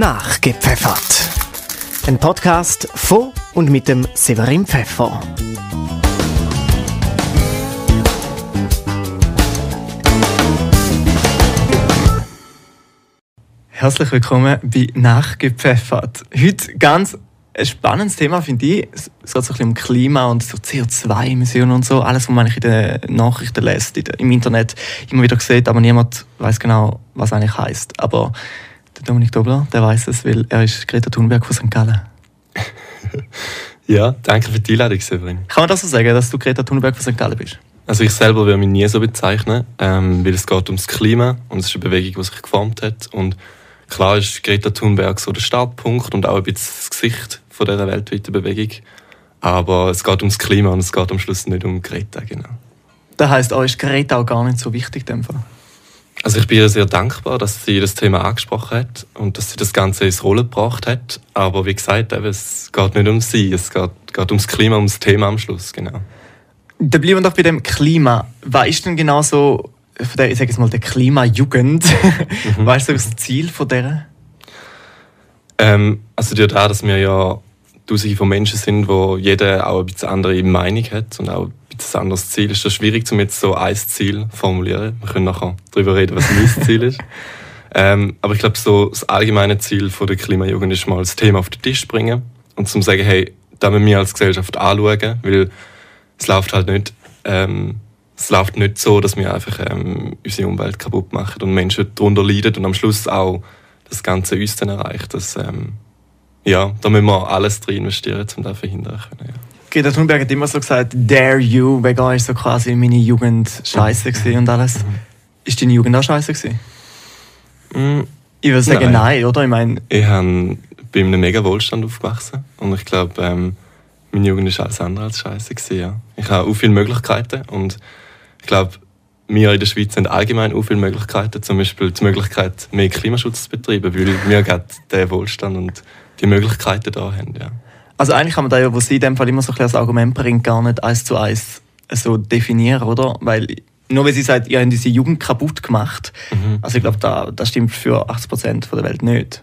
Nachgepfeffert. Ein Podcast von und mit dem Severin Pfeffer. Herzlich willkommen bei Nachgepfeffert. Heute ganz ein spannendes Thema, finde ich. Es geht so ein um Klima und so CO2-Emissionen und so. Alles, was man in den Nachrichten lässt, im Internet immer wieder sieht, aber niemand weiß genau, was eigentlich heißt. Aber der Dominik Dobler, der weiß es, weil er ist Greta Thunberg von St. Gallen. ja, danke für die Einladung, Severin. Kann man das so sagen, dass du Greta Thunberg von St. Gallen bist? Also ich selber würde mich nie so bezeichnen, ähm, weil es geht ums Klima und es ist eine Bewegung, die sich geformt hat und Klar ist Greta Thunberg so der Startpunkt und auch ein bisschen das Gesicht von dieser weltweiten Bewegung. Aber es geht ums Klima und es geht am Schluss nicht um Greta, genau. Das heisst, auch ist Greta auch gar nicht so wichtig in dem Fall? Also ich bin ihr sehr dankbar, dass sie das Thema angesprochen hat und dass sie das Ganze ins Rollen gebracht hat. Aber wie gesagt, es geht nicht um sie, es geht, geht ums Klima, ums Thema am Schluss, genau. Dann bleiben wir doch bei dem Klima. Was ist denn genau so von der, ich sage jetzt mal, der Klimajugend. Mhm. Weißt du das Ziel von der? Ähm, also durch das, dass wir ja Tausende von Menschen sind, wo jeder auch ein bisschen andere Meinung hat und auch ein bisschen anderes Ziel, ist das schwierig, um jetzt so ein Ziel zu formulieren. Wir können nachher darüber reden, was mein Ziel ist. Ähm, aber ich glaube, so das allgemeine Ziel von der Klimajugend ist mal das Thema auf den Tisch bringen und zum sagen, hey, da müssen wir als Gesellschaft anschauen, weil es läuft halt nicht ähm, es läuft nicht so, dass wir einfach ähm, unsere Umwelt kaputt machen und Menschen darunter leiden und am Schluss auch das Ganze uns dann erreicht. Das, ähm, ja, da müssen wir alles drin investieren, um das zu verhindern können. Ja. Greta Thunberg hat immer so gesagt, dare you, vegan ist so quasi meine Jugend scheiße und alles. Ist deine Jugend auch scheiße gewesen? Mhm. Ich würde sagen nein. nein, oder? Ich meine... Ich bin in einem mega Wohlstand aufgewachsen und ich glaube, ähm, meine Jugend war alles andere als scheiße. Ja. Ich habe auch viele Möglichkeiten und ich glaube, wir in der Schweiz haben allgemein auch viele Möglichkeiten, zum Beispiel die Möglichkeit, mehr Klimaschutz zu betreiben, weil wir gerade den Wohlstand und die Möglichkeiten da haben. Ja. Also eigentlich kann man da ja, was sie in dem Fall immer so ein als Argument bringt, gar nicht eins zu eins so definieren, oder? Weil nur weil sie sagt, ihr habt diese Jugend kaputt gemacht, mhm. also ich glaube, da, das stimmt für 80 Prozent der Welt nicht.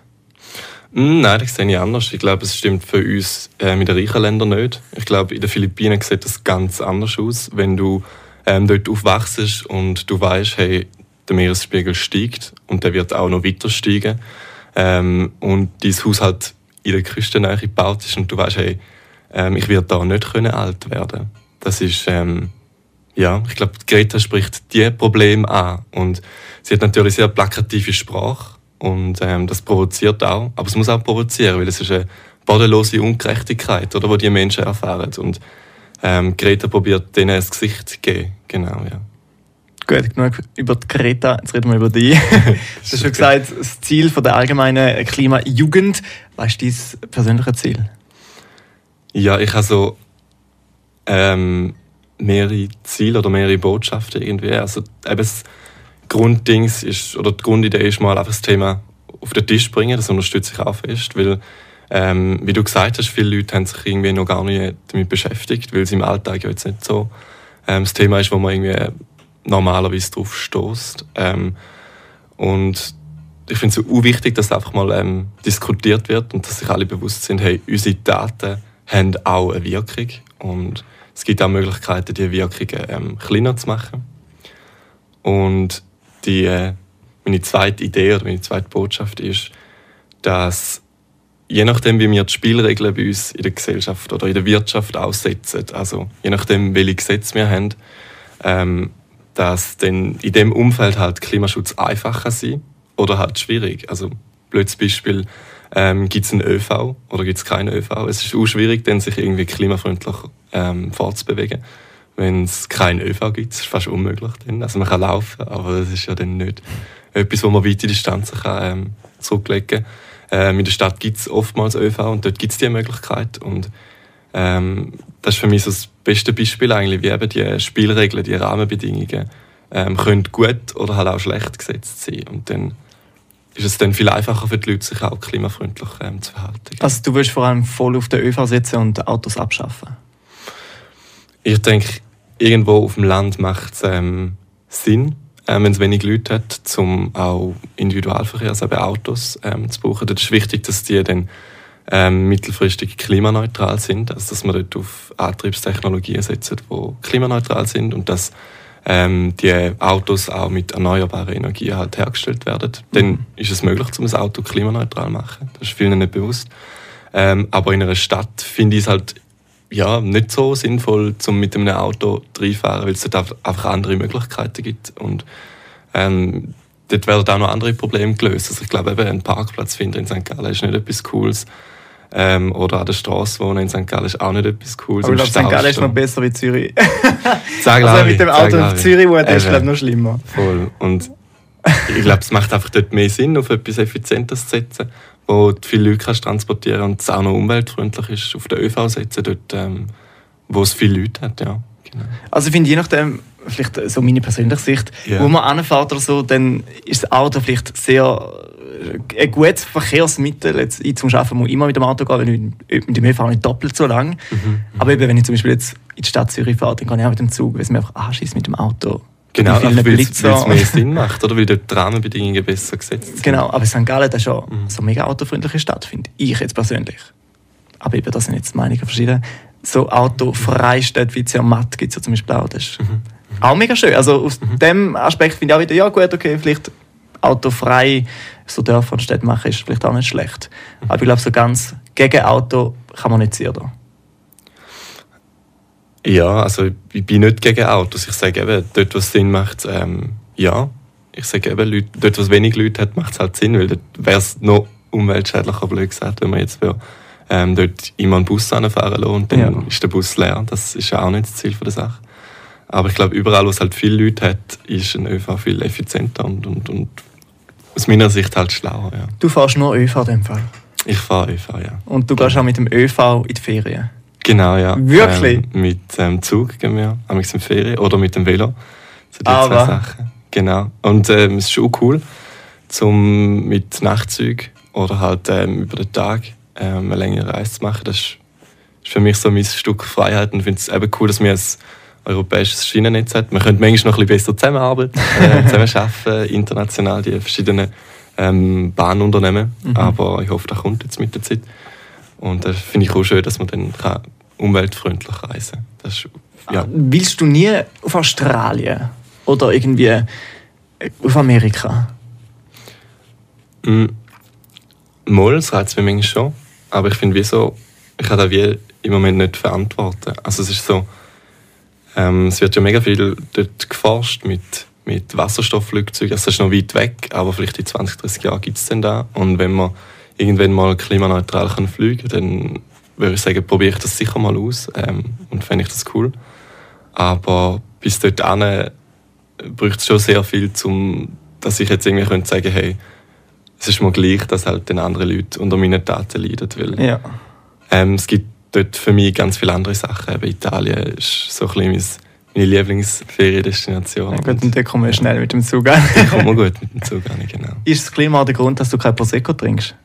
Hm, nein, das sehe ich anders. Ich glaube, es stimmt für uns äh, mit den reichen Ländern nicht. Ich glaube, in den Philippinen sieht das ganz anders aus. Wenn du ähm, dort aufwachst und du weißt, hey, der Meeresspiegel steigt und der wird auch noch weiter steigen ähm, und dein Haus halt in der Küstennähe gebaut ist und du weißt, hey, ähm, ich werde da nicht können alt werden. Das ist ähm, ja, ich glaube, Greta spricht die Probleme an und sie hat natürlich sehr plakative Sprache und ähm, das provoziert auch, aber es muss auch provozieren, weil es ist eine bodenlose Ungerechtigkeit, oder, die die Menschen erfahren und ähm, Greta probiert denen ein Gesicht zu geben. Genau, ja. Gut, genug über die Greta, jetzt reden wir über dich. du hast schon gesagt, das Ziel von der allgemeinen Klimajugend. Was ist dein persönliches Ziel? Ja, ich habe so ähm, mehrere Ziele oder mehrere Botschaften irgendwie. Also eben das Grunddings ist, oder die Grundidee ist mal einfach das Thema auf den Tisch bringen, das unterstütze ich auch fest, weil ähm, wie du gesagt hast, viele Leute haben sich irgendwie noch gar nicht damit beschäftigt, weil es im Alltag ja jetzt nicht so ähm, das Thema ist, wo man irgendwie normalerweise drauf stößt. Ähm, und ich finde es so wichtig, dass einfach mal ähm, diskutiert wird und dass sich alle bewusst sind, hey, unsere Daten haben auch eine Wirkung und es gibt auch Möglichkeiten, diese Wirkungen ähm, kleiner zu machen. Und die, äh, meine zweite Idee oder meine zweite Botschaft ist, dass je nachdem, wie wir die Spielregeln bei uns in der Gesellschaft oder in der Wirtschaft aussetzen, also je nachdem, welche Gesetze wir haben, ähm, dass dann in dem Umfeld halt Klimaschutz einfacher sein oder halt schwierig. Also blödes Beispiel, ähm, gibt es einen ÖV oder gibt es keinen ÖV? Es ist auch schwierig, dann sich irgendwie klimafreundlich ähm, fortzubewegen. Wenn es keinen ÖV gibt, ist es fast unmöglich. Dann. Also man kann laufen, aber das ist ja dann nicht etwas, wo man weite Distanzen kann, ähm, zurücklegen kann. Ähm, in der Stadt gibt es oftmals ÖV und dort gibt es die Möglichkeit. Und ähm, das ist für mich so das beste Beispiel eigentlich, wie eben die Spielregeln, die Rahmenbedingungen ähm, können gut oder halt auch schlecht gesetzt sein. Und dann ist es dann viel einfacher für die Leute, sich auch klimafreundlich ähm, zu verhalten. Also du willst vor allem voll auf den ÖV setzen und Autos abschaffen? Ich denke, irgendwo auf dem Land macht es ähm, Sinn, ähm, wenn es wenig Leute hat, um auch Individualverkehr, also eben Autos, ähm, zu brauchen. Dort ist wichtig, dass die dann ähm, mittelfristig klimaneutral sind, also dass man dort auf Antriebstechnologien setzen, die klimaneutral sind und dass ähm, die Autos auch mit erneuerbarer Energie halt hergestellt werden. Mhm. Dann ist es möglich, um das Auto klimaneutral zu machen. Das ist vielen nicht bewusst. Ähm, aber in einer Stadt finde ich es halt ja, nicht so sinnvoll, um mit einem Auto reinfahren, weil es dort einfach andere Möglichkeiten gibt. Und ähm, dort werden auch noch andere Probleme gelöst. Also ich glaube, eben einen Parkplatz finden in St. Gallen ist nicht etwas Cooles. Ähm, oder an der Straße wohnen in St. Gallen ist auch nicht etwas Cooles. Aber ich glaube, St. Gallen ist noch besser wie Zürich. Sag also mit dem Auto in Zürich wohnen, ist glaube noch schlimmer. Voll. Und ich glaube, es macht einfach dort mehr Sinn, auf etwas Effizientes zu setzen wo du viele Leute kannst transportieren und es auch noch umweltfreundlich ist, auf den ÖV setzen, dort, ähm, wo es viele Leute hat, ja. Genau. Also ich finde, je nachdem, vielleicht so meine persönliche Sicht, yeah. wo man anfährt oder so, dann ist das Auto vielleicht sehr äh, ein gutes Verkehrsmittel. Jetzt, ich zum Arbeiten muss immer mit dem Auto gehen, wenn ich mit dem ÖV nicht doppelt so lang. Mhm, mhm. Aber eben, wenn ich zum Beispiel jetzt in die Stadt Zürich fahre, dann kann ich auch mit dem Zug, weil es mir einfach anschießt mit dem Auto. Genau, weil es mehr Sinn macht, oder? Weil dort die Rahmenbedingungen besser gesetzt sind. Genau, aber St. Gallen ist schon mhm. so eine mega autofreundliche Stadt, finde ich jetzt persönlich. Aber eben, da sind jetzt Meinungen verschieden. So autofreie Städte wie Zermatt gibt es ja zum Beispiel auch. Das ist mhm. auch mega schön. Also aus mhm. dem Aspekt finde ich auch wieder, ja gut, okay, vielleicht autofrei so Dörfer und Städte machen, ist vielleicht auch nicht schlecht. Mhm. Aber ich glaube, so ganz gegen Auto kann man nicht sehen. Da. Ja, also ich bin nicht gegen Autos. Ich sage eben, dort, wo es Sinn macht, ähm, ja. Ich sage eben, Leute, dort, wo es wenig Leute hat, macht es halt Sinn, weil dort wäre es noch umweltschädlicher, blöd gesagt, wenn man jetzt will, ähm, dort immer einen Bus anfahren lassen und dann ja. ist der Bus leer. Das ist ja auch nicht das Ziel der Sache. Aber ich glaube, überall, wo es halt viele Leute hat, ist ein ÖV viel effizienter und, und, und aus meiner Sicht halt schlauer. Ja. Du fährst nur ÖV in dem Fall? Ich fahre ÖV, ja. Und du gehst auch mit dem ÖV in die Ferien? Genau, ja. Wirklich? Ähm, mit dem ähm, Zug gehen wir, am in Ferien, oder mit dem Velo. So die Aber. zwei Sachen. Genau. Und ähm, es ist schon cool, zum mit Nachtzügen oder halt ähm, über den Tag ähm, eine längere Reise zu machen. Das ist, ist für mich so mein Stück Freiheit und ich finde es eben cool, dass wir ein europäisches Schienennetz haben. Wir können manchmal noch ein bisschen besser zusammenarbeiten, äh, zusammenarbeiten, international, die verschiedenen ähm, Bahnunternehmen. Mhm. Aber ich hoffe, das kommt jetzt mit der Zeit. Und das finde ich auch schön, dass man dann kann umweltfreundlich reisen. Ist, ja. Willst du nie auf Australien oder irgendwie äh, auf Amerika? Mm, Mal, das reizt mich manchmal schon. Aber ich finde, wieso, ich kann das wie im Moment nicht verantworten. Also es ist so, ähm, es wird ja mega viel dort geforscht mit, mit Wasserstoffflugzeugen. Also das ist noch weit weg, aber vielleicht in 20, 30 Jahren gibt es den da. Und wenn man irgendwann mal klimaneutral kann fliegen kann, dann würde ich sagen, probiere ich das sicher mal aus ähm, und fände ich das cool. Aber bis dorthin äh, braucht es schon sehr viel, um, dass ich jetzt irgendwie könnte sagen hey, es ist mir gleich, dass halt den anderen Leute unter meinen Daten leiden. Weil, ja. ähm, es gibt dort für mich ganz viele andere Sachen. Eben Italien ist so ein bisschen meine Lieblingsferiendestination. Ja, gut, und dann kommen wir schnell mit dem Zug an. dann kommen wir gut mit dem Zug an, genau. Ist das Klima der Grund, dass du kein Prosecco trinkst?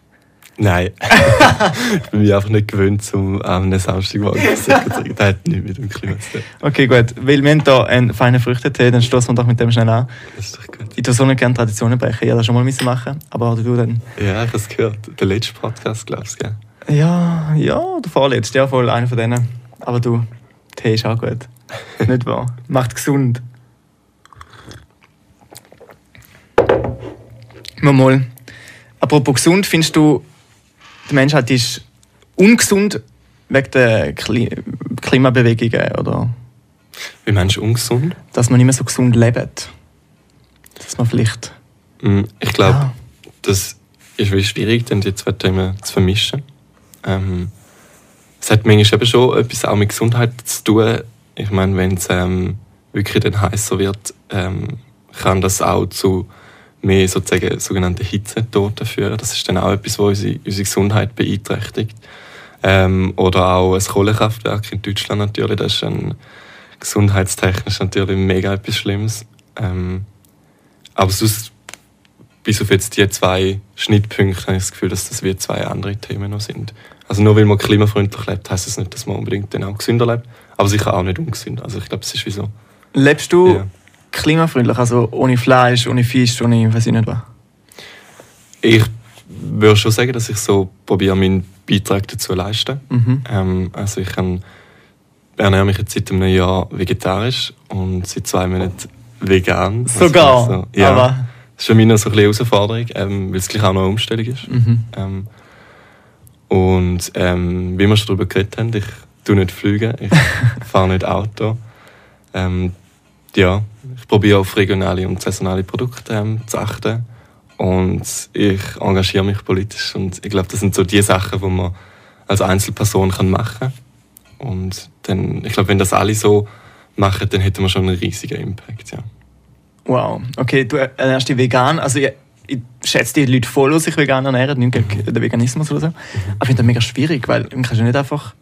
Nein. ich bin mich einfach nicht gewöhnt, um am ähm, Samstagmorgen zu trinken. Das hat nichts mit dem Klima zu tun. Okay, gut. Weil wir haben hier einen feinen Früchtetee, dann stoßen wir doch mit dem schnell an. Das ist doch gut. Ich tue so nicht gerne Traditionen brechen. Ja, das schon mal machen aber du dann. Ja, ich habe es gehört. Der letzte Podcast, glaubst du, gell? Ja, ja, der vorletzte. Ja, voll einer von denen. Aber du, Tee ist auch gut. nicht wahr? Macht gesund. Mal, mal. Apropos gesund, findest du, die Menschheit ist ungesund wegen der Kli Klimabewegungen, oder? Wie meinst du ungesund? Dass man nicht mehr so gesund lebt. Dass man vielleicht... Mm, ich glaube, ja. das ist schwierig, dann die zwei Themen zu vermischen. Ähm, es hat manchmal eben schon etwas auch mit Gesundheit zu tun. Ich meine, wenn es ähm, wirklich dann heißer wird, ähm, kann das auch zu mehr sozusagen sogenannte Hitzetote führen. Das ist dann auch etwas, was unsere, unsere Gesundheit beeinträchtigt. Ähm, oder auch ein Kohlekraftwerk in Deutschland natürlich, das ist ein, gesundheitstechnisch natürlich mega etwas Schlimmes. Ähm, aber sonst, bis auf jetzt die zwei Schnittpunkte, habe ich das Gefühl, dass das wie zwei andere Themen noch sind. Also nur weil man klimafreundlich lebt, heißt das nicht, dass man unbedingt dann auch gesünder lebt, aber sicher auch nicht ungesünder. Also ich glaube, es ist wie so. Lebst du ja. Klimafreundlich? Also ohne Fleisch, ohne Fisch, ohne weiß ich nicht was? Ich würde schon sagen, dass ich so probiere, meinen Beitrag dazu zu leisten. Mhm. Ähm, also ich kann, ernähre mich jetzt seit einem Jahr vegetarisch und seit zwei Monaten vegan. Also Sogar? so, ja, Aber, das ist für mich noch so eine Herausforderung, ähm, weil es gleich auch noch eine Umstellung ist. mhm. Ähm, und ähm, wie wir schon darüber geredet haben, ich tue nicht fliegen, ich fahre nicht Auto. Ähm, ja, ich probiere auf regionale und saisonale Produkte ähm, zu achten. Und ich engagiere mich politisch. Und ich glaube, das sind so die Sachen, die man als Einzelperson kann machen kann. Und dann, ich glaube, wenn das alle so machen, dann hätten wir schon einen riesigen Impact. Ja. Wow. Okay, du ernährst dich vegan. Also ich, ich schätze die Leute voll, die sich vegan ernähren, nicht gegen den Veganismus oder so. Aber ich finde das mega schwierig, weil man kann ja nicht einfach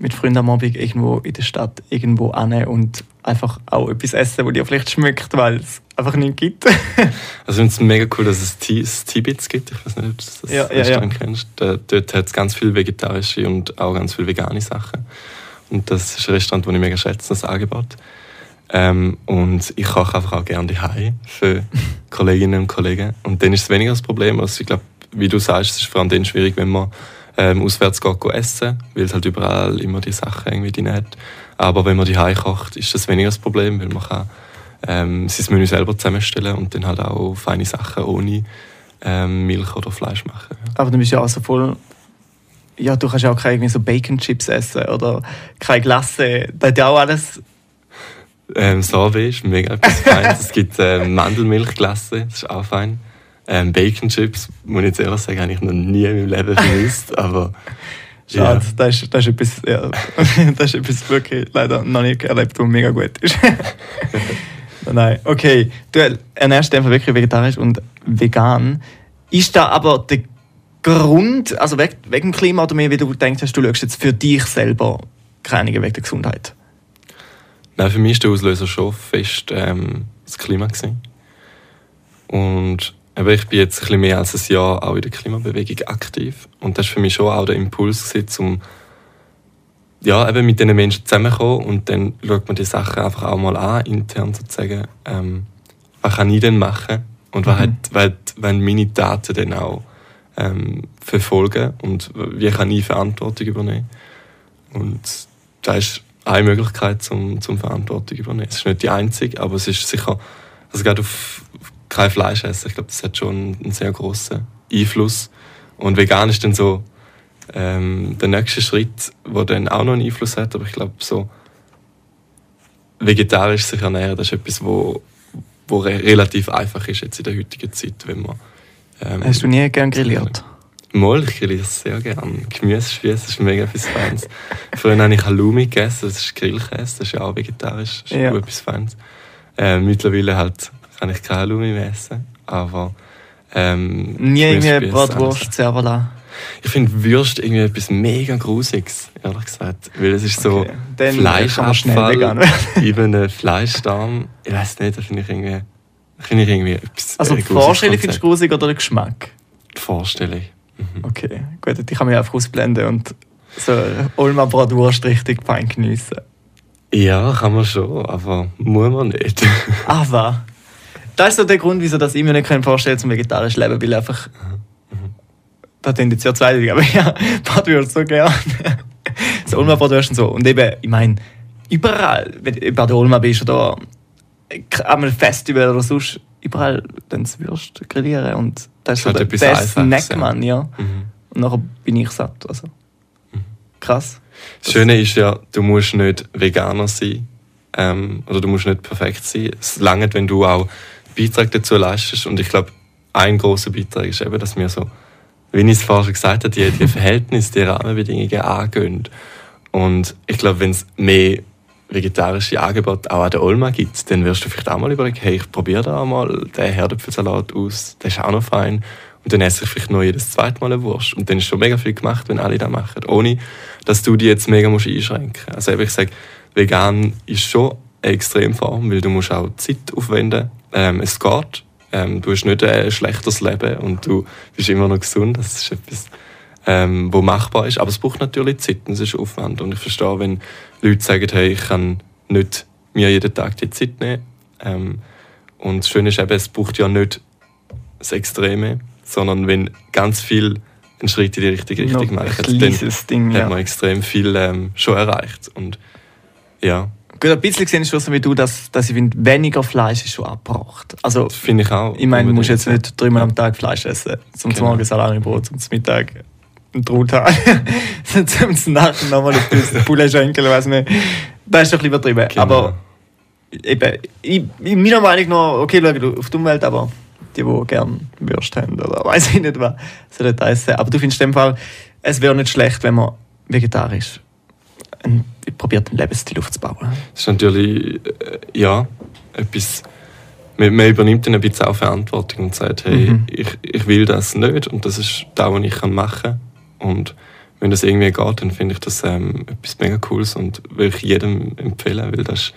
mit Freunden am Abend irgendwo in der Stadt irgendwo an und einfach auch etwas essen, wo dir vielleicht schmeckt, weil es einfach nicht gibt. Also ich finde es mega cool, dass es T- es Tibits gibt. Ich weiß nicht, ob du das Ja, ja, Restaurant kennst. Dort hat es ganz viele vegetarische und auch ganz viele vegane Sachen. Und das ist ein Restaurant, das ich mega schätze, das Angebot. Ähm, und ich koche einfach auch gerne daheim für Kolleginnen und Kollegen. Und dann ist es weniger das Problem. Also ich glaube, wie du sagst, es ist vor allem dann schwierig, wenn man ähm, auswärts geht, geht essen, weil es halt überall immer die Sachen irgendwie drin hat. Aber wenn man die kocht, ist das weniger das Problem, weil man kann ähm, sein Menü selber zusammenstellen und dann halt auch feine Sachen ohne ähm, Milch oder Fleisch machen. Ja. Aber du bist ja auch so voll. Ja, du kannst ja auch keine irgendwie so Bacon Chips essen oder keine Glasse. Das hat ja auch alles. Ähm, Sorbet ist mega etwas Feines. es gibt ähm, Mandelmilchglasse, das ist auch fein. Ähm, Bacon Chips, muss ich jetzt ehrlich sagen, habe ich noch nie in meinem Leben vermisst, aber Schade, das, ist, das, ist etwas, ja, das ist etwas wirklich leider noch nicht erlebt, was mega gut ist. Nein, okay. Du ernährst dich einfach wirklich vegetarisch und vegan. Ist da aber der Grund, also weg- wegen dem Klima oder mehr, wie du denkst, hast, du schaust jetzt für dich selber keine wegen der Gesundheit? Nein, für mich ist der Auslöser schon fest ähm, das Klima. Gewesen. Und aber ich bin jetzt ein bisschen mehr als ein Jahr auch in der Klimabewegung aktiv. Und das war für mich schon auch der Impuls, gewesen, um ja, eben mit diesen Menschen zusammenzukommen und dann schaut man die Sachen einfach auch mal an, intern sozusagen. Ähm, was kann ich denn machen? Und was Mhm. hat, was, wenn meine Taten dann auch ähm, verfolgen und wie kann ich Verantwortung übernehmen? Und das ist eine Möglichkeit, zum, zum Verantwortung übernehmen. Es ist nicht die einzige, aber es ist sicher, also gerade auf kein Fleisch essen, ich glaube, das hat schon einen sehr großen Einfluss. Und vegan ist dann so ähm, der nächste Schritt, der dann auch noch einen Einfluss hat, aber ich glaube, so vegetarisch sich ernähren, das ist etwas, wo, wo re relativ einfach ist jetzt in der heutigen Zeit, wenn man ähm, Hast du nie gern grilliert? Mal, ich grilliere sehr gerne. Gemüsespieß ist mega etwas Feines. Früher habe ich Halloumi gegessen, das ist Grillkäse, das ist ja auch vegetarisch, das ist Ja. etwas Feines. Ähm, mittlerweile halt kann ich kein Halloumi mehr essen, aber ähm, Nie irgendwie Bratwurst, alles. Servala. Ich finde Würst irgendwie etwas mega Grusiges, ehrlich gesagt. Weil es ist so Okay. Dann Fleischabfall in einem Fleischdarm. Ich weiß nicht, da finde ich irgendwie, finde ich irgendwie etwas Also äh, die grusiges Vorstellung findest du grusig oder der Geschmack? Die Vorstellung. Mhm. Okay, gut, die kann man ja einfach ausblenden und so Olma Bratwurst richtig fein geniessen. Ja, kann man schon, aber muss man nicht. Aber das ist so der Grund, wieso dass ich mir nicht vorstellen kann, zum vegetarisch leben, weil einfach da tendenziell zweideutig, aber ja, Bratwurst so gern. so Olma Bratwurst und so. Und eben, ich meine, überall, wenn du bei der Olma bist oder einem Festival oder sonst, überall dann das Würst grillieren und das ist so Halt der, der Snack, Mann, ja. Mhm. Und nachher bin ich satt. Also. Krass. Das Schöne ist ja, du musst nicht Veganer sein ähm, oder du musst nicht perfekt sein. Es langt, wenn du auch Beitrag dazu leistest. Und ich glaube, ein großer Beitrag ist eben, dass wir so, wie ich es vorher schon gesagt habe, die, die Verhältnisse, die Rahmenbedingungen angehen. Und ich glaube, wenn es mehr vegetarische Angebote auch an der Olma gibt, dann wirst du vielleicht auch mal überlegen, hey, ich probiere da mal den Herdöpfelsalat aus, der ist auch noch fein. Und dann esse ich vielleicht noch jedes zweite Mal eine Wurst. Und dann ist schon mega viel gemacht, wenn alle das machen. Ohne, dass du die jetzt mega musst einschränken musst. Also eben, ich sage, vegan ist schon eine Extremform, weil du musst auch Zeit aufwenden. Ähm, es geht. Ähm, du hast nicht ein schlechteres Leben und du bist immer noch gesund. Das ist etwas, ähm, wo machbar ist. Aber es braucht natürlich Zeit und es ist Aufwand. Und ich verstehe, wenn Leute sagen, hey, ich kann nicht mir jeden Tag die Zeit nehmen, Ähm, und das Schöne ist eben, es braucht ja nicht das Extreme, sondern wenn ganz viel einen Schritt in die richtige Richtung ein machen, kleines Ding, hat ja. man extrem viel ähm, schon erreicht. Und ja, Gut, ein bisschen gesehen ist schon so wie du, dass, dass ich finde, weniger Fleisch ist schon abgebracht. Also, das finde ich auch. ich meine, du musst jetzt nicht dreimal am Tag Fleisch essen. Zum Genau. Morgen Salamibrot, zum Mittag ein Truthahn. zum Nacht nochmal ein bisschen Poulet-Schenkel, weiß nicht. Das ist doch bisschen übertrieben. Genau. Aber eben, ich, in meiner Meinung nach, okay, schau auf die Umwelt, aber die, die gerne Würste haben oder weiß ich nicht was, sollen das essen. Aber du findest in dem Fall, es wäre nicht schlecht, wenn man vegetarisch ein, probiert, einen Lebensstil aufzubauen. Das ist natürlich, äh, ja, etwas. Man, man übernimmt dann ein bisschen auch Verantwortung und sagt, hey, Mhm. ich, ich will das nicht und das ist das, was ich kann machen kann. Und wenn das irgendwie geht, dann finde ich das ähm, etwas mega Cooles und will ich jedem empfehlen, weil das ist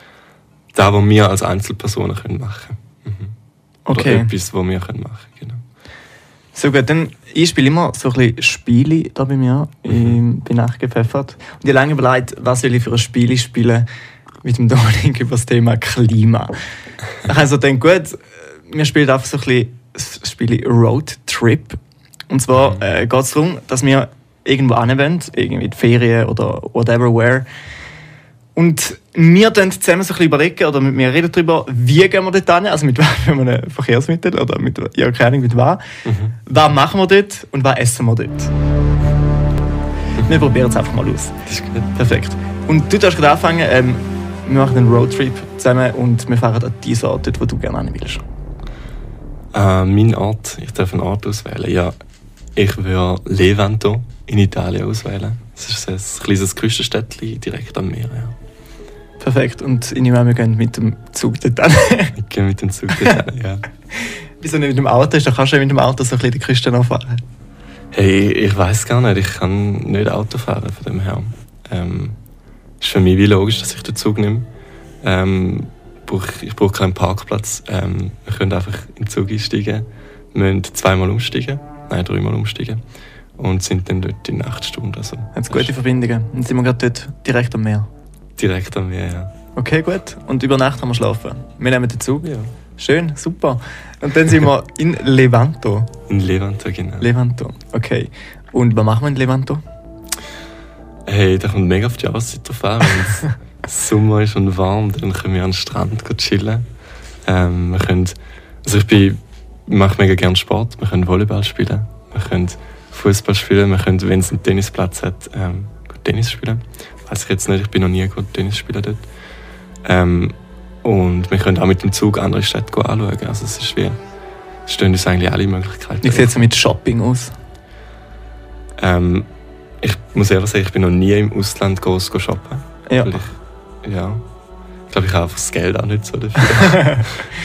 das, was wir als Einzelpersonen können machen können. Mhm. Oder Okay. etwas, was wir können machen genau. So gut, dann, ich spiele immer so ein bisschen Spiele da bei mir, im, bin nachgepfeffert. Und ich habe lange überlegt, was soll ich für ein Spiel spielen mit dem Dominik über das Thema Klima. Also dann gut, wir spielen einfach so ein bisschen das Spiel Road Trip. Und zwar äh, geht es darum, dass wir irgendwo wollen, irgendwie die Ferien oder whatever where. Und wir dann zusammen so ein bisschen überlegen, oder mit mir reden darüber, wie gehen wir dort hin, also mit welchem einem Verkehrsmittel oder mit, ja, keine Ahnung, mit was. Was machen wir dort und was essen wir dort? Wir probieren es einfach mal aus. Das ist gut. Perfekt. Und du darfst gerade anfangen, ähm, wir machen einen Roadtrip zusammen und wir fahren an die Ort, dort, wo du gerne hin willst. Äh, mein Ort, ich darf einen Ort auswählen. Ja, ich würde Levanto in Italien auswählen. Das ist ein kleines Küstenstädtchen direkt am Meer. Ja. Perfekt. Und ich nehme an, wir gehen mit dem Zug dort. Ich gehe mit dem Zug dorthin, ja. Wieso nicht mit dem Auto? Ist, kannst du ja mit dem Auto so ein bisschen die Küste noch fahren. Hey, ich weiß gar nicht, ich kann nicht Auto fahren von dem her. Ähm, ist für mich wie logisch, dass ich den Zug nehme. Ähm, ich brauche keinen Parkplatz. Ähm, wir können einfach in den Zug einsteigen. Wir müssen zweimal umsteigen, nein, dreimal umsteigen. Und sind dann dort in Nachtstunde. Also, Haben gute Verbindungen. Dann sind wir gerade dort direkt am Meer. Direkt am Meer, ja. Okay, gut. Und über Nacht haben wir schlafen. Wir nehmen den Zug. ja. Schön, super. Und dann sind wir in Levanto. In Levanto, genau. Levanto, okay. Und was machen wir in Levanto? Hey, da kommt mega auf die Jahreszeit drauf an. Wenn es Sommer ist und warm, dann können wir an den Strand chillen. Ähm, wir können, also ich bin, mache mega gerne Sport. Wir können Volleyball spielen, wir können Fußball spielen, wir können, wenn es einen Tennisplatz hat, ähm, gut Tennis spielen. Weiß ich jetzt nicht, ich bin noch nie gut Tennis spielen dort. Ähm, und wir können auch mit dem Zug andere Städte anschauen. Also es ist wie, es stehen uns eigentlich alle Möglichkeiten. Wie sieht es mit Shopping aus? Ähm, ich muss ehrlich sagen, ich bin noch nie im Ausland groß shoppen. Ja. Ich, ja. Ich glaube, ich habe einfach das Geld auch nicht so dafür.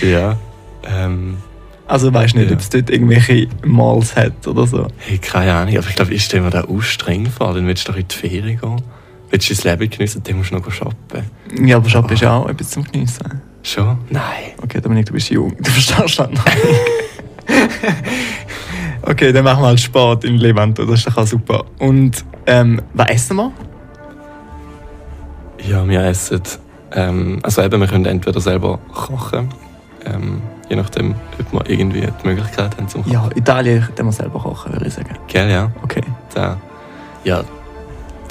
ja. Ähm, Also weißt du nicht, Ja. ob es dort irgendwelche Malls hat oder so. hey, keine Ahnung, aber ich glaube, ich stelle mir da auch streng vor. Dann willst du doch in die Ferien gehen. Willst du dein Leben geniessen, dann musst du noch shoppen. Ja, aber Shoppen ist ja auch etwas zum Geniessen. Schon? Nein. Okay, Dominik, du bist jung. Du verstehst das noch nicht. okay, dann machen wir halt Sport in Levanto. Das ist doch auch super. Und ähm, was essen wir? Ja, wir essen. Ähm, also eben, wir können entweder selber kochen. Ähm, je nachdem, ob wir irgendwie die Möglichkeit haben zum Kochen. Ja, Italien können wir selber kochen, würde ich sagen. Gell, ja. Okay. Da. Ja,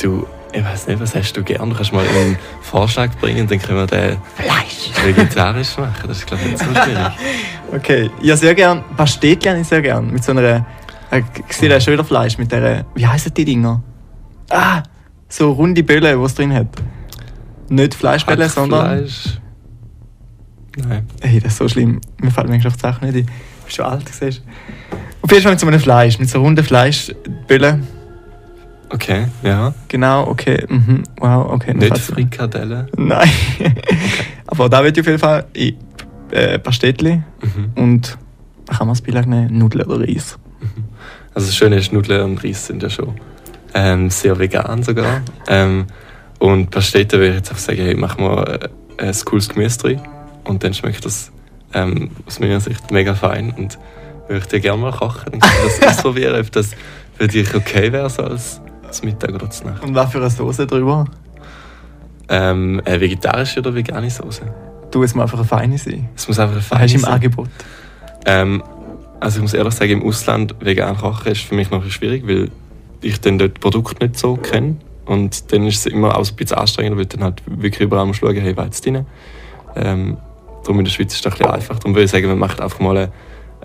du, ich weiß nicht, was hast du gern? Du kannst mal einen Vorschlag bringen, dann können wir den Fleisch! vegetarisch machen. Das ist, glaube ich, nicht so schwierig. Okay, ja, sehr gern. Pastet ich sehr gern. Mit so einer. Äh, ich sehe da schon wieder Fleisch mit der. Wie heißen die Dinger? Ah! So runde Bälle, die es drin hat. Nicht Fleischbälle, sondern. Hackfleisch. Nein. Ey, das ist so schlimm. Mir fallen manchmal auf die Sachen nicht ein. Du bist schon alt, siehst Auf jeden Fall mit so einem Fleisch, mit so runden Fleischbällen. Okay, ja. Genau, okay. Mhm. Wow, okay. Nicht Frikadelle. Nein. Aber da wird ich auf jeden Fall in, äh, Pastetli Mhm. und was kann man als Beilage nehmen? Nudeln oder Reis. Also das Schöne ist, Nudeln und Reis sind ja schon ähm, sehr vegan sogar. Ähm, und Pastete würde ich jetzt einfach sagen, hey, mach mal äh, ein cooles Gemüse drin. Und dann schmeckt das ähm, aus meiner Sicht mega fein. Und würde ich dir gerne mal kochen. Dann du das ausprobieren, ob das für dich okay wäre, so als, als Mittag oder als Nacht. Und was für eine Soße drüber? Ähm, eine vegetarische oder vegane Soße? Du, es muss einfach eine feine sein. Es muss einfach eine feine hast du im sein. Angebot? Ähm, also ich muss ehrlich sagen, im Ausland vegan kochen ist für mich noch schwierig, weil ich dann dort die Produkte nicht so kenne. Und dann ist es immer auch ein bisschen anstrengender, weil dann halt wirklich überall musst schauen, hey, was ist drin? Ähm, darum in der Schweiz ist es ein bisschen einfach. Darum würde ich sagen, man macht einfach mal eine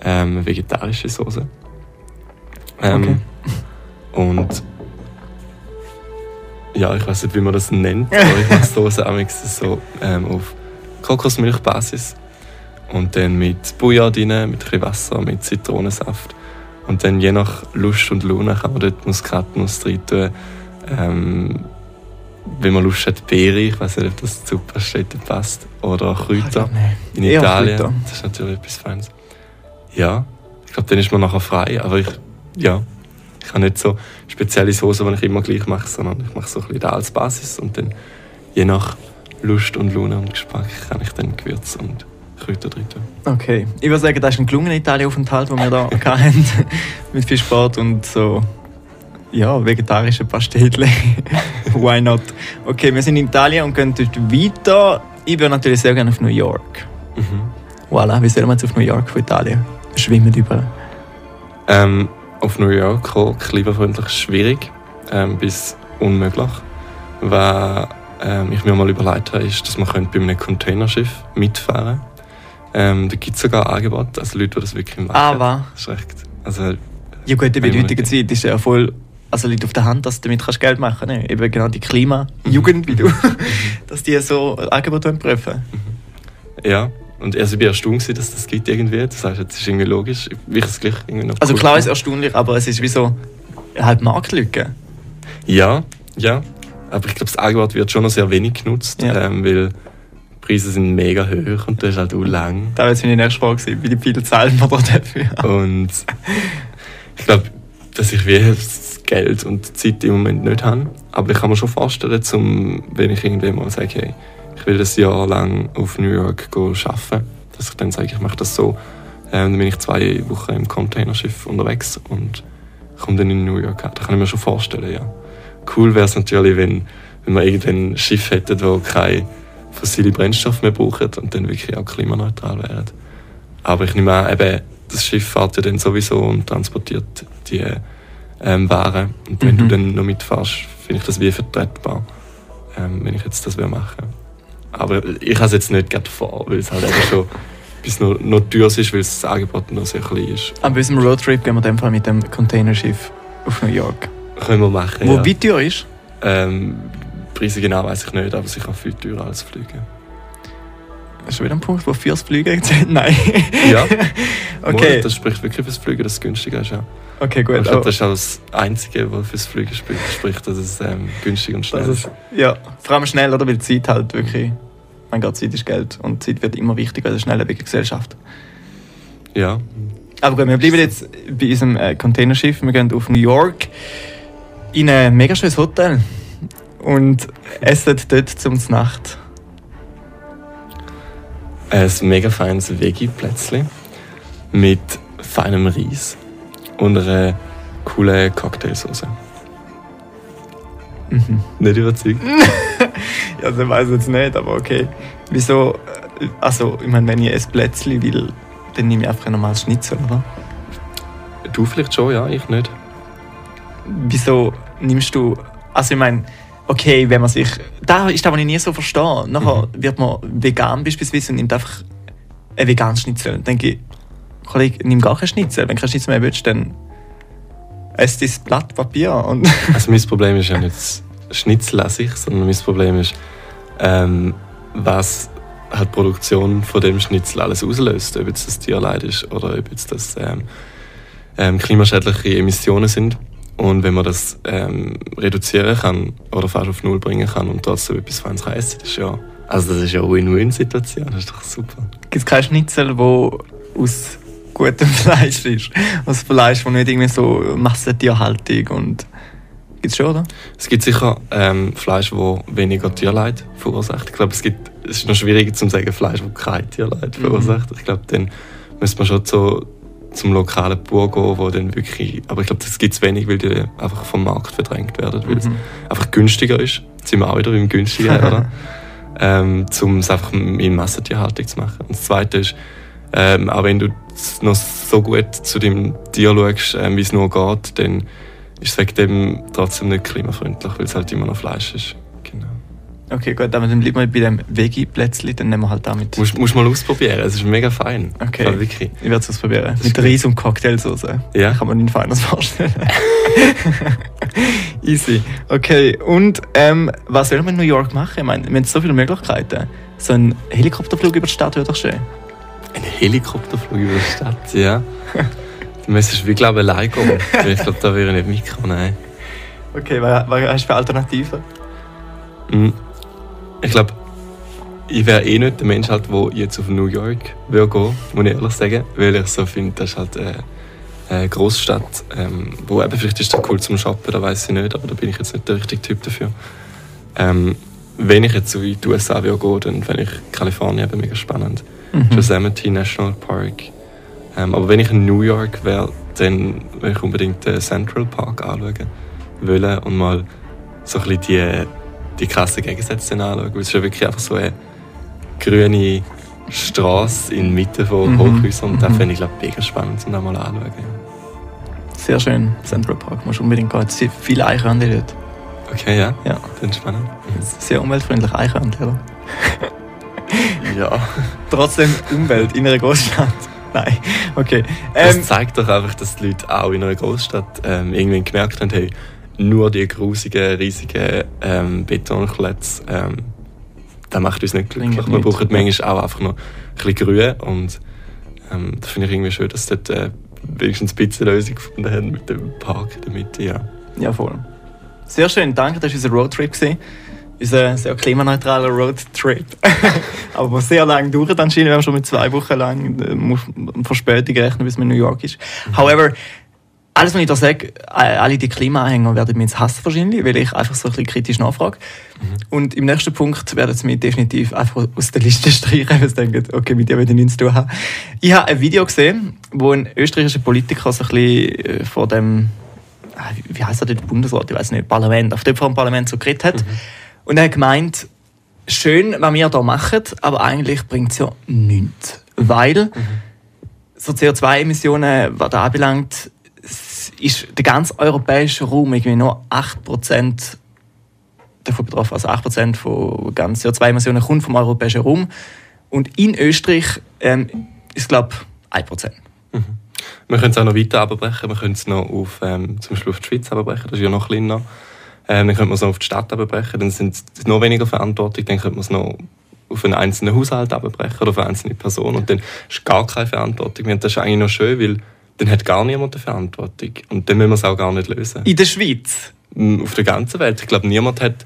ähm, vegetarische Soße. Ähm, Und ja, ich weiß nicht, wie man das nennt, aber ich mache Soße amix so ähm, auf Kokosmilchbasis und dann mit Bouillon drin, mit ein Wasser, mit Zitronensaft und dann je nach Lust und Laune kann man dort Muskatnuss rein tun. Ähm, wenn man Lust hat, Beere, ich weiß nicht, ob das zu Pastete passt, oder Kräuter. In Eher Italien. Kräuter. Das ist natürlich etwas Feines. Ja, ich glaube, dann ist man nachher frei. Aber ich, ja, ich habe nicht so spezielle Soße, die ich immer gleich mache, sondern ich mache so ein bisschen als Basis und dann je nach Lust und Laune und Geschmack kann ich dann Gewürze und Kräuter drin tun. Okay. Ich würde sagen, das ist ein gelungener Italienaufenthalt, den wir da hatten. Mit viel Sport und so. Ja, vegetarische Pastettle. Why not? Okay, wir sind in Italien und gehen dort weiter. Ich würde natürlich sehr gerne auf New York. Mhm. Voilà, wie soll man jetzt auf New York von Italien? Schwimmen über. Ähm, auf New York kommen, klimafreundlich schwierig ähm, bis unmöglich. Was ähm, ich mir mal überlegt habe, ist, dass man könnte bei einem Containerschiff mitfahren ähm, Da gibt es sogar Angebote, also Leute, die das wirklich machen. Aber, Das ist recht. Also, ja gut, in der heutigen Zeit ist ja voll, also liegt auf der Hand, dass du damit kannst Geld machen kannst. Ne? Eben genau die Klima-Jugend wie du, dass die so Angebote prüfen. ja. Und also ich war erstaunt, dass das gibt irgendwie. Das heißt, jetzt ist irgendwie logisch. Ich es gleich irgendwie noch Also cool klar ist erstaunlich, aber es ist wie so halt Marktlücke. Ja, ja. Aber ich glaube, das Angebot wird schon noch sehr wenig genutzt, Ja. ähm, weil die Preise sind mega hoch und das ist halt auch lang. Da war jetzt meine nächste Frage, gewesen, wie viel zahlen wir da dafür? Und ich glaube, dass ich wie das Geld und die Zeit im Moment nicht habe. Aber ich kann mir schon vorstellen, zum, wenn ich irgendwann mal sage, hey, ich will ein Jahr lang auf New York arbeiten, dass ich dann sage, ich mache das so. Ähm, dann bin ich zwei Wochen im Containerschiff unterwegs und komme dann in New York an. Da kann ich mir schon vorstellen, ja. Cool wäre es natürlich, wenn, wenn wir irgendwann ein Schiff hätten, das keine fossile Brennstoffe mehr braucht und dann wirklich auch klimaneutral wären. Aber ich nehme an, eben, das Schiff fährt ja dann sowieso und transportiert die ähm, Waren. Und wenn Mhm. du dann noch mitfährst, finde ich das wie vertretbar, ähm, wenn ich jetzt das will machen Aber ich habe es jetzt nicht gerade vor, weil es halt eben schon bis noch, noch teuer ist, weil das Angebot noch sehr klein ist. An unserem Roadtrip gehen wir in dem Fall mit dem Containerschiff auf New York. Können wir machen, Wo ja. wie teuer ist? Ähm, Preise genau weiß ich nicht, aber sicher viel teurer als Fliegen. Das ist wieder ein Punkt, wo fürs Fliegen zählt. Nein. Ja, okay, das spricht wirklich fürs Fliegen, dass es günstiger ist, ja. okay, Ich gut. glaube, Aber das ist auch das Einzige, was fürs Fliegen spricht, dass es ähm, günstig und schnell das ist, ja, vor allem schnell, oder? Weil die Zeit halt wirklich. Mein Gott, Zeit ist Geld. Und Zeit wird immer wichtiger in der schnelllebigen Gesellschaft. Ja, Aber gut, wir bleiben jetzt bei unserem äh, Containerschiff. Wir gehen auf New York in ein mega schönes Hotel und essen dort zum Nacht. ein mega feines Veggie-Plätzchen mit feinem Reis und einer coolen Cocktailsauce. Mhm. Nicht überzeugt? Ja, also ich weiß jetzt nicht, aber okay. Wieso? Also, ich meine, wenn ich ein Plätzchen will, dann nehme ich einfach ein normales Schnitzel, oder? Du vielleicht schon, ja, ich nicht. Wieso nimmst du. Also, ich meine, okay, wenn man sich. Da ist das, was ich nie so verstehe. Nachher wird man vegan beispielsweise und nimmt einfach ein veganes Schnitzel. Dann denke ich, Kollege, nimm gar kein Schnitzel. Wenn du kein Schnitzel mehr willst, dann ess dein Blatt Papier. Und Also mein Problem ist ja nicht Schnitzel an sich, sondern mein Problem ist, ähm, was halt die Produktion von dem Schnitzel alles auslöst. Ob jetzt das Tierleid ist oder ob jetzt das ähm, ähm, klimaschädliche Emissionen sind. Und wenn man das ähm, reduzieren kann oder fast auf Null bringen kann und trotzdem etwas Feines essen, das ist ja, also das ist ja eine Win-Win-Situation. Das ist doch super. gibt es kein Schnitzel, wo aus gutem Fleisch ist. Aus Fleisch, das nicht irgendwie so Massentierhaltung und. Gibt's schon, oder? Es gibt sicher ähm, Fleisch, das weniger Tierleid verursacht. Ich glaube, es, gibt, es ist noch schwieriger zu sagen, Fleisch, das kein Tierleid verursacht. Ich glaube, dann müsste man schon so zum lokalen Bauer gehen, wo dann wirklich... Aber ich glaube, das gibt es wenig, weil die einfach vom Markt verdrängt werden, weil es Mhm. einfach günstiger ist. Jetzt sind wir auch wieder beim günstiger, oder? ähm, um es einfach in Massentierhaltung zu machen. Und das Zweite ist, ähm, auch wenn du noch so gut zu dem Tier schaust, ähm, wie es nur geht, dann ist es wegen dem trotzdem nicht klimafreundlich, weil es halt immer noch Fleisch ist. Genau. Okay, gut, aber dann bleiben wir bei dem Veggie-Plätzchen, dann nehmen wir halt damit. Musst, musst mal ausprobieren, es ist mega fein. Okay. Ja, wirklich. Ich werde es ausprobieren. Mit Reis und Cocktailsauce. Ja. Kann man nicht feines vorstellen. Easy. Okay, und ähm, was soll man in New York machen? Ich meine, wir haben so viele Möglichkeiten. So ein Helikopterflug über die Stadt wäre doch schön. Ein Helikopterflug über die Stadt, ja. Du müsstest, wie glaube ich, allein gehen. ich glaube, da wäre ich nicht mitgekommen, nein. Okay, was, was hast du für Alternativen? Mm. Ich glaube, ich wäre eh nicht der Mensch, halt, der jetzt auf New York würde gehen, muss ich ehrlich sagen. Weil ich so finde, das ist halt eine, eine Großstadt, ähm, wo eben vielleicht ist das cool zum Shoppen, da weiß ich nicht, aber da bin ich jetzt nicht der richtige Typ dafür. Ähm, wenn ich jetzt so in die USA würde gehen, dann fände ich Kalifornien eben mega spannend. Mhm. Yosemite National Park. Ähm, aber wenn ich in New York wäre, dann würde ich unbedingt den Central Park anschauen wollen und mal so ein bisschen die, die krassen Gegensätze anschauen. Weil es ist ja wirklich einfach so eine grüne Straße in der Mitte von Mhm. Hochhäusern und das Mhm. fände ich glaube mega spannend, um das mal anzuschauen. Sehr schön. Central Park, musst du unbedingt gehen. Es sind viele Eichhörnchen dort. Okay, ja, Ja. dann spannend. Sehr umweltfreundlich Eichhörnchen, oder? Ja. Trotzdem Umwelt in einer Großstadt. Nein. Okay. Das Ähm, zeigt doch einfach, dass die Leute auch in einer Großstadt ähm, irgendwann gemerkt haben, hey, nur die grusigen, riesigen ähm, Betonklötze, ähm, das macht uns nicht glücklich. Bringt Wir brauchen manchmal auch einfach noch ein bisschen Grün und ähm, das finde ich irgendwie schön, dass sie dort äh, wenigstens ein bisschen Lösung gefunden haben mit dem Park in der Mitte. Ja. ja, voll. Sehr schön. Danke, das war unser Roadtrip. gewesen. Unser sehr klimaneutraler Roadtrip. Aber sehr lange dauert anscheinend. Wir haben schon mit zwei Wochen lang äh, Verspätung rechnen, bis man in New York ist. However, alles, was ich da sage, alle die Klimaanhänger werden mich jetzt hassen wahrscheinlich, weil ich einfach so ein bisschen kritisch nachfrage. Und im nächsten Punkt werden sie mich definitiv einfach aus der Liste streichen, weil sie denken, okay, mit dir will ich nichts zu tun haben. Ich habe ein Video gesehen, wo ein österreichischer Politiker so ein bisschen äh, vor dem, ah, wie- heißt er dort, Bundesrat, ich weiß nicht, Parlament, auf dem Parlament so geredet hat. Und er hat gemeint, schön, was wir hier machen, aber eigentlich bringt es ja nichts. Weil so CO2-Emissionen, was da anbelangt, ist der ganze europäische Raum irgendwie nur 8% davon betroffen. Also 8% von ganz CO2-Emissionen kommt vom europäischen Raum. Und in Österreich ähm, ist, glaube ich, 1%. Wir können es auch noch weiter abbrechen. Wir können es noch auf, ähm, zum Beispiel auf die Schweiz abbrechen. Das ist ja noch kleiner. Ähm, dann könnte man es noch auf die Stadt abbrechen. Dann sind es noch weniger Verantwortung. Dann könnte man es noch auf einen einzelnen Haushalt abbrechen oder auf eine einzelne Person. Und dann ist gar keine Verantwortung mehr. Und das ist eigentlich noch schön, weil dann hat gar niemand eine Verantwortung. Und dann müssen wir es auch gar nicht lösen. In der Schweiz? Auf der ganzen Welt. Ich glaube, niemand hat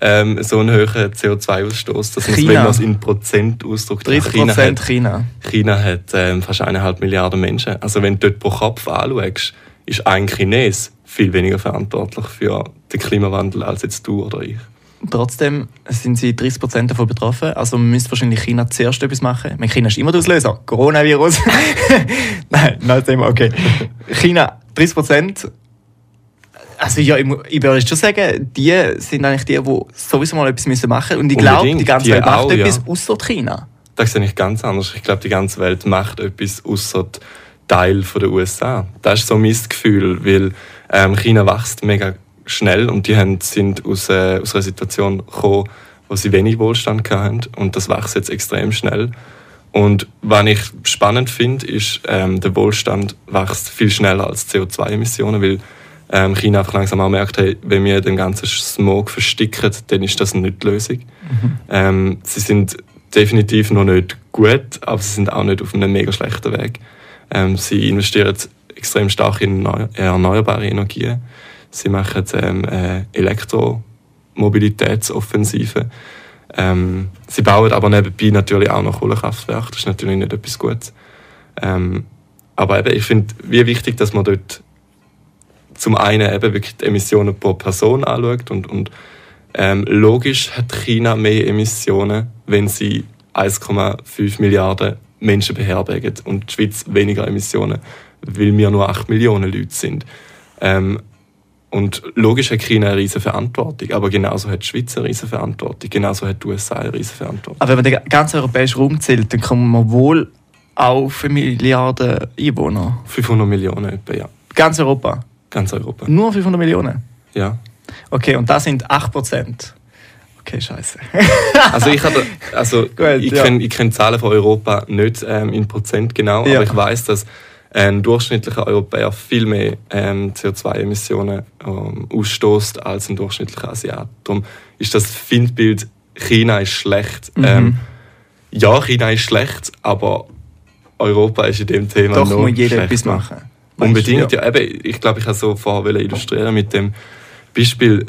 ähm, so einen hohen CO2-Ausstoß, dass man es, wenn man es in Prozent ausdrückt, 30% China China. hat China. China hat ähm, fast eineinhalb Milliarden Menschen. Also wenn du dort pro Kopf anschaust, ist ein Chines viel weniger verantwortlich für den Klimawandel als jetzt du oder ich. Trotzdem sind sie 30% davon betroffen. Also müsste wahrscheinlich China zuerst etwas machen. Meine, China ist immer der Auslöser. Coronavirus. Nein, nein, Thema, okay. China 30%. Also ja, ich, ich würde schon sagen, die sind eigentlich die, die sowieso mal etwas müssen machen müssen. Und ich glaube, die ganze die Welt macht auch, etwas, ja. außer China. Das sehe ich ganz anders. Ich glaube, die ganze Welt macht etwas außer Teil der USA. Das ist so mein Gefühl, weil ähm, China wächst mega schnell und die haben, sind aus, äh, aus einer Situation gekommen, wo sie wenig Wohlstand hatten und das wächst jetzt extrem schnell. Und was ich spannend finde, ist, ähm, der Wohlstand wächst viel schneller als CO2-Emissionen, weil ähm, China einfach langsam auch merkt, hey, wenn wir den ganzen Smog versticken, dann ist das nicht die Lösung. Ähm, sie sind definitiv noch nicht gut, aber sie sind auch nicht auf einem mega schlechten Weg. Ähm, sie investieren extrem stark in neu- erneuerbare Energien. Sie machen ähm, äh, Elektromobilitätsoffensive. Ähm, sie bauen aber nebenbei natürlich auch noch Kohlekraftwerke. Das ist natürlich nicht etwas Gutes. Ähm, aber eben, ich finde, wie wichtig, dass man dort zum einen eben wirklich die Emissionen pro Person anschaut und, und ähm, logisch hat China mehr Emissionen, wenn sie 1,5 Milliarden Menschen beherbergen und die Schweiz weniger Emissionen, weil wir nur 8 Millionen Leute sind. Ähm, Und logisch hat China eine riesige Verantwortung, aber genauso hat die Schweiz eine riesige Verantwortung, genauso hat die USA eine riesige Verantwortung. Aber wenn man den ganzen europäischen Raum zählt, dann kommen wir wohl auf eine Milliarde Einwohner. 500 Millionen etwa, ja. Ganz Europa. Ganz Europa. Nur 500 Millionen. Ja. Okay, und das sind 8%. Okay, scheiße. Also ich, hatte, also Gut, ich ja. kenne kenn Zahlen von Europa nicht ähm, in Prozent genau, Ja. aber ich weiß, dass ein durchschnittlicher Europäer viel mehr ähm, CO2-Emissionen ähm, ausstößt als ein durchschnittlicher Asiat. Darum ist das Feindbild, China ist schlecht. Mhm. Ähm, ja, China ist schlecht, aber Europa ist in dem Thema Doch noch muss jeder schlechter. etwas machen. Unbedingt, Meinst ja. Eben, ich glaube, ich habe so vorher illustrieren mit dem Beispiel,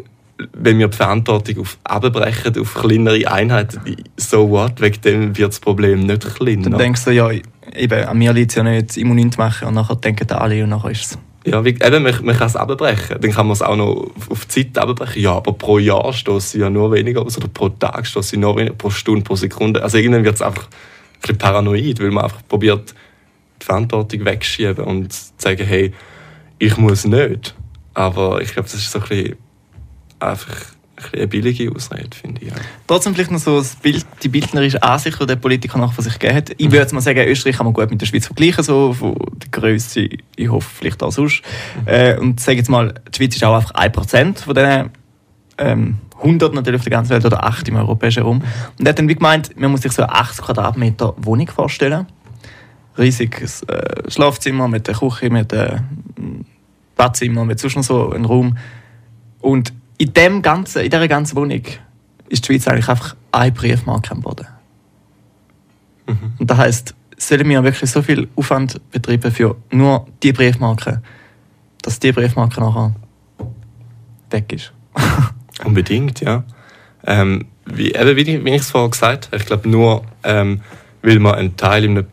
wenn wir die Verantwortung auf abbrechen, auf kleinere Einheiten, so what, wegen dem wird das Problem nicht kleiner. Dann denkst du, ja, eben, an mir liegt es ja nicht, immun zu machen. Und nachher denken alle und nachher ist es. ja, wie, eben, man, man kann es abbrechen. Dann kann man es auch noch auf- die Zeit abbrechen. Ja, aber pro Jahr stoßen ja nur weniger aus, oder pro Tag stoßen nur weniger, pro Stunde, pro Sekunde. Also irgendwann wird es einfach ein bisschen paranoid, weil man einfach probiert, die Verantwortung wegzuschieben und zu sagen, hey, ich muss nicht. Aber ich glaube, das ist so ein bisschen einfach eine billige Ausrede, finde ich. Ja. Trotzdem vielleicht noch so Bild, die bildnerische Ansicht, die der Politiker nachher von sich gegeben hat. Ich würde mal sagen, Österreich kann man gut mit der Schweiz vergleichen, so von der Größe, ich hoffe vielleicht auch sonst. Äh, und sage jetzt mal, die Schweiz ist auch einfach 1% von diesen ähm, 100 natürlich auf der ganzen Welt oder 8 im europäischen Raum. Und er hat dann wie gemeint, man muss sich so eine 80 Quadratmeter Wohnung vorstellen. Riesiges äh, Schlafzimmer mit der Küche, mit dem Badzimmer, mit sonst noch so einem Raum. Und in, dem ganzen, in dieser ganzen Wohnung ist die Schweiz eigentlich einfach eine Briefmarke am Boden. Und das heisst, sollen wir wirklich so viel Aufwand betreiben für nur die Briefmarke, dass die Briefmarke nachher weg ist. Unbedingt, ja. Ähm, wie, eben, wie, ich- wie ich es vorher gesagt habe, ich glaube nur, ähm, weil man ein Teil in einem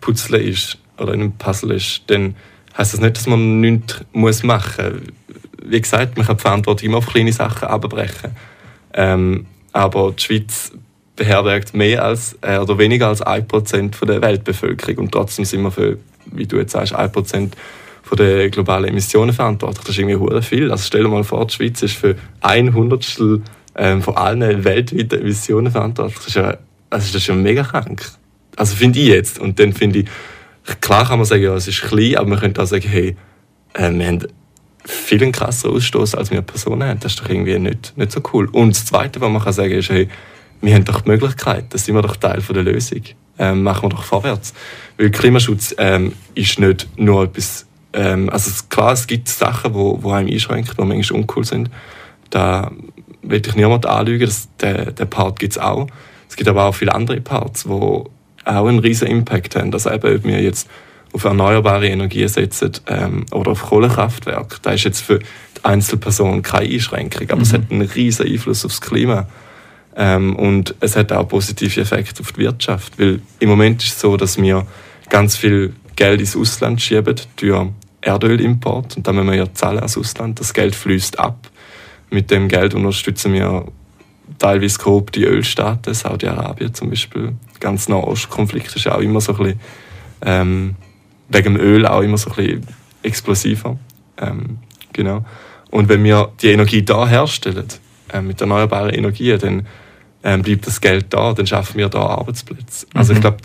Puzzle ist oder in einem Puzzle ist, dann heißt das nicht, dass man nichts muss machen muss. Wie gesagt, man kann die Verantwortung immer auf kleine Sachen abbrechen. Ähm, aber die Schweiz beherbergt mehr als, äh, oder weniger als 1% von der Weltbevölkerung und trotzdem sind wir für, wie du jetzt sagst, 1% von der globalen Emissionen verantwortlich. Das ist irgendwie hure viel. Also stell dir mal vor, die Schweiz ist für ein Hundertstel ähm, von allen weltweiten Emissionen verantwortlich. Das ist ja, also das ist ja mega krank. Also finde ich jetzt. Und dann finde ich, klar kann man sagen, ja, es ist klein, aber man könnte auch sagen, hey, äh, wir haben viel einen krasseren Ausstoß, als wir Personen haben. Das ist doch irgendwie nicht, nicht so cool. Und das Zweite, was man kann sagen ist, hey, wir haben doch die Möglichkeit, da sind wir doch Teil der Lösung. Ähm, machen wir doch vorwärts. Weil Klimaschutz ähm, ist nicht nur etwas, ähm, also klar, es gibt Sachen, wo, wo einem einschränken, die manchmal uncool sind. Da will ich niemand anlügen, das, der, der Part gibt es auch. Es gibt aber auch viele andere Parts, die auch einen riesen Impact haben. Also eben, ob wir jetzt auf erneuerbare Energien setzen ähm, oder auf Kohlekraftwerke, da ist jetzt für die Einzelperson keine Einschränkung, aber es hat einen riesen Einfluss aufs Klima. Ähm, und es hat auch positive Effekte auf die Wirtschaft, weil im Moment ist es so, dass wir ganz viel Geld ins Ausland schieben durch Erdölimport und da müssen wir ja zahlen als Ausland. Das Geld fließt ab. Mit dem Geld unterstützen wir teilweise grob die Ölstaaten, Saudi-Arabien zum Beispiel. Der ganze Nahostkonflikt ist auch immer so ein bisschen, ähm, wegen dem Öl auch immer so ein bisschen explosiver. Ähm, genau. Und wenn wir die Energie da herstellen, äh, mit erneuerbaren Energien, dann ähm, bleibt das Geld da, dann schaffen wir da Arbeitsplätze. Also ich glaube,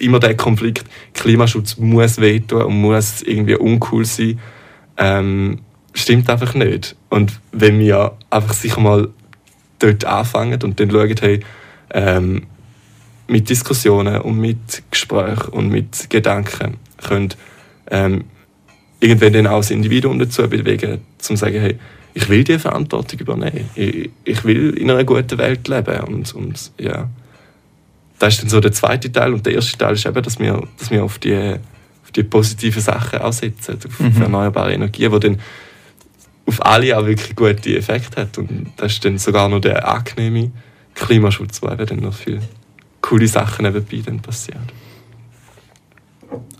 immer der Konflikt, Klimaschutz muss wehtun und muss irgendwie uncool sein, ähm, stimmt einfach nicht. Und wenn wir einfach sicher mal dort anfangen und dann schauen, hey, ähm, mit Diskussionen und mit Gesprächen und mit Gedanken können ähm, irgendwann dann auch das Individuum dazu bewegen, zum zu sagen, hey, ich will die Verantwortung übernehmen. Ich, ich will in einer guten Welt leben. Und, und ja, das ist dann so der zweite Teil. Und der erste Teil ist eben, dass wir, dass wir auf, die, auf die positiven Sachen auch setzen, auf, auf erneuerbare Energien, die dann auf alle auch wirklich gute Effekte hat. Und das ist dann sogar noch der angenehme Klimaschutz, wo eben dann noch viele coole Sachen nebenbei dann passieren.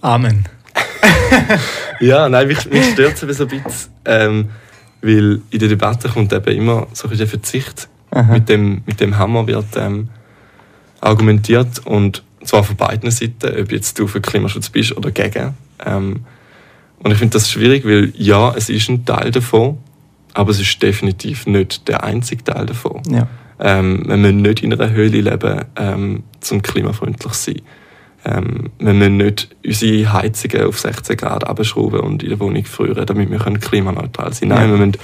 Amen. Ja, nein, mich, mich stört es eben so ein bisschen, ähm, weil in der Debatte kommt eben immer so ein der Verzicht. Aha. Mit dem, mit dem Hammer wird ähm, argumentiert und zwar von beiden Seiten, ob jetzt du für Klimaschutz bist oder gegen. Ähm, und ich finde das schwierig, weil ja, es ist ein Teil davon, aber es ist definitiv nicht der einzige Teil davon. Ja. Ähm, wir müssen nicht in einer Höhle leben, ähm, zum klimafreundlich zu sein. Ähm, wir müssen nicht unsere Heizungen auf 16 Grad abschrauben und in der Wohnung frieren, damit wir klimaneutral sein können. Nein, Ja. wir müssen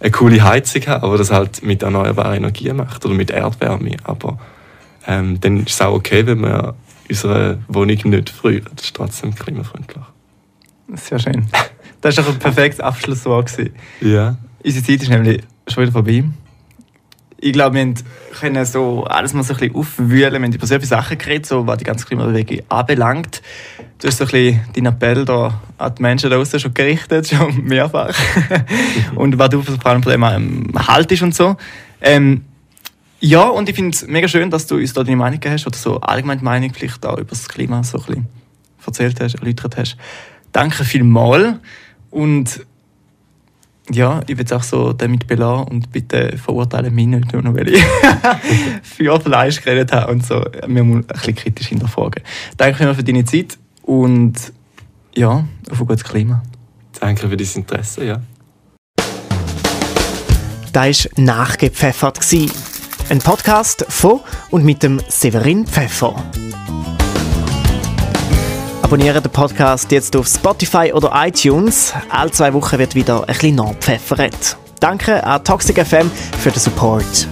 eine coole Heizung haben, aber das halt mit erneuerbarer Energie macht oder mit Erdwärme. Aber ähm, dann ist es auch okay, wenn wir unsere Wohnung nicht frieren. Das ist trotzdem klimafreundlich. Sehr schön. Das war doch ein perfektes Abschlusswort. Ja. Unsere Zeit ist nämlich schon wieder vorbei. Ich glaube, wir können so alles mal so ein bisschen aufwühlen. Wir haben über sehr viele Sachen geredet, so was die ganze Klimabewegung anbelangt. Du hast so ein bisschen deinen Appell da an die Menschen da draußen schon gerichtet, schon mehrfach. und was du vor allem von dem ähm, haltest und so. Ähm, ja, und ich finde es mega schön, dass du uns da deine Meinung hast, oder so allgemein die Meinung vielleicht auch über das Klima so ein bisschen erzählt hast, erläutert hast. Danke vielmals. Und ja, ich würde es auch so damit belassen und bitte verurteile mich nicht, nur weil ich für Fleisch geredet habe und so. Wir müssen ein bisschen kritisch hinterfragen. Danke vielmals für deine Zeit und ja, auf ein gutes Klima. Danke für dein Interesse, ja. Da war «Nachgepfeffert». gsi. Ein Podcast von und mit dem Severin Pfeffer. Abonniere den Podcast jetzt auf Spotify oder iTunes. Alle zwei Wochen wird wieder ein bisschen nachgepfeffert. Danke an Toxic FM für den Support.